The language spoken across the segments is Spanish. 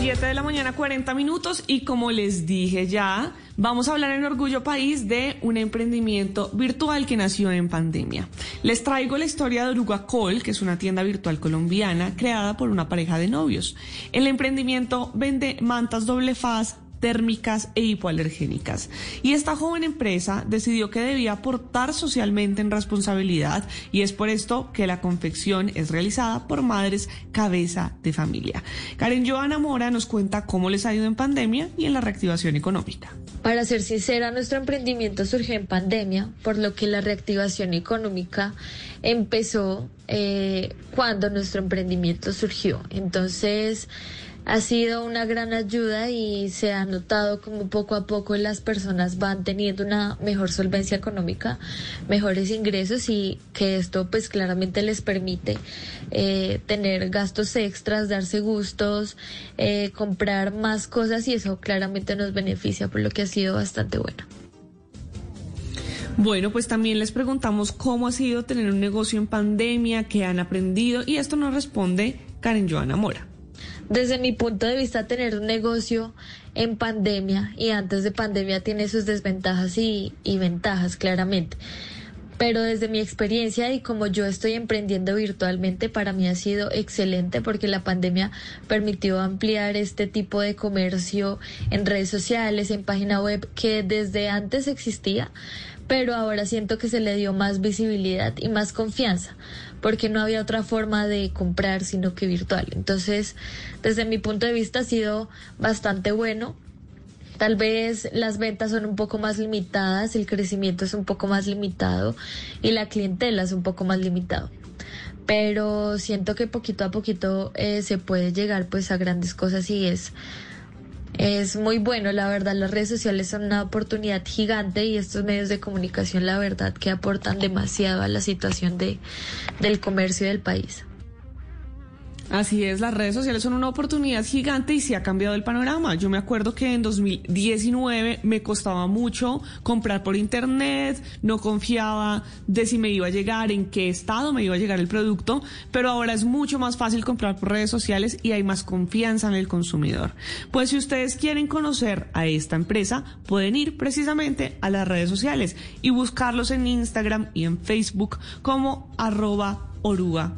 7 de la mañana, 40 minutos. Y como les dije ya, vamos a hablar en Orgullo País de un emprendimiento virtual que nació en pandemia. Les traigo la historia de Oruga Call, que es una tienda virtual colombiana creada por una pareja de novios. El emprendimiento vende mantas doble faz térmicas e hipoalergénicas. Y esta joven empresa decidió que debía aportar socialmente en responsabilidad y es por esto que la confección es realizada por madres cabeza de familia. Karen Joana Mora nos cuenta cómo les ha ido en pandemia y en la reactivación económica. Para ser sincera, nuestro emprendimiento surgió en pandemia, por lo que la reactivación económica empezó eh, cuando nuestro emprendimiento surgió. Entonces, ha sido una gran ayuda y se ha notado como poco a poco las personas van teniendo una mejor solvencia económica, mejores ingresos y que esto pues claramente les permite eh, tener gastos extras, darse gustos, eh, comprar más cosas y eso claramente nos beneficia por lo que ha sido bastante bueno. Bueno, pues también les preguntamos cómo ha sido tener un negocio en pandemia, qué han aprendido y esto nos responde Karen Joana Mora. Desde mi punto de vista, tener un negocio en pandemia y antes de pandemia tiene sus desventajas y, ventajas, claramente. Pero desde mi experiencia y como yo estoy emprendiendo virtualmente, para mí ha sido excelente porque la pandemia permitió ampliar este tipo de comercio en redes sociales, en página web, que desde antes existía, pero ahora siento que se le dio más visibilidad y más confianza porque no había otra forma de comprar sino que virtual. Entonces, desde mi punto de vista ha sido bastante bueno. Tal vez las ventas son un poco más limitadas, el crecimiento es un poco más limitado y la clientela es un poco más limitado. Pero siento que poquito a poquito eh, se puede llegar pues a grandes cosas y es es muy bueno, la verdad, las redes sociales son una oportunidad gigante y estos medios de comunicación, la verdad, que aportan demasiado a la situación de, del comercio del país. Así es, las redes sociales son una oportunidad gigante y se ha cambiado el panorama. Yo me acuerdo que en 2019 me costaba mucho comprar por internet, no confiaba de si me iba a llegar, en qué estado me iba a llegar el producto, pero ahora es mucho más fácil comprar por redes sociales y hay más confianza en el consumidor. Pues si ustedes quieren conocer a esta empresa, pueden ir precisamente a las redes sociales y buscarlos en Instagram y en Facebook como arroba Oruga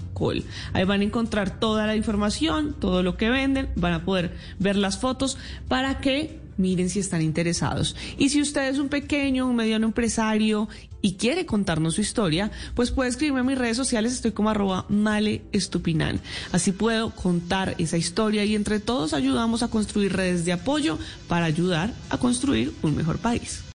Ahí van a encontrar toda la información, todo lo que venden, van a poder ver las fotos para que miren si están interesados. Y si usted es un pequeño, un mediano empresario y quiere contarnos su historia, pues puede escribirme en mis redes sociales, estoy como arroba male estupinan. Así puedo contar esa historia y entre todos ayudamos a construir redes de apoyo para ayudar a construir un mejor país.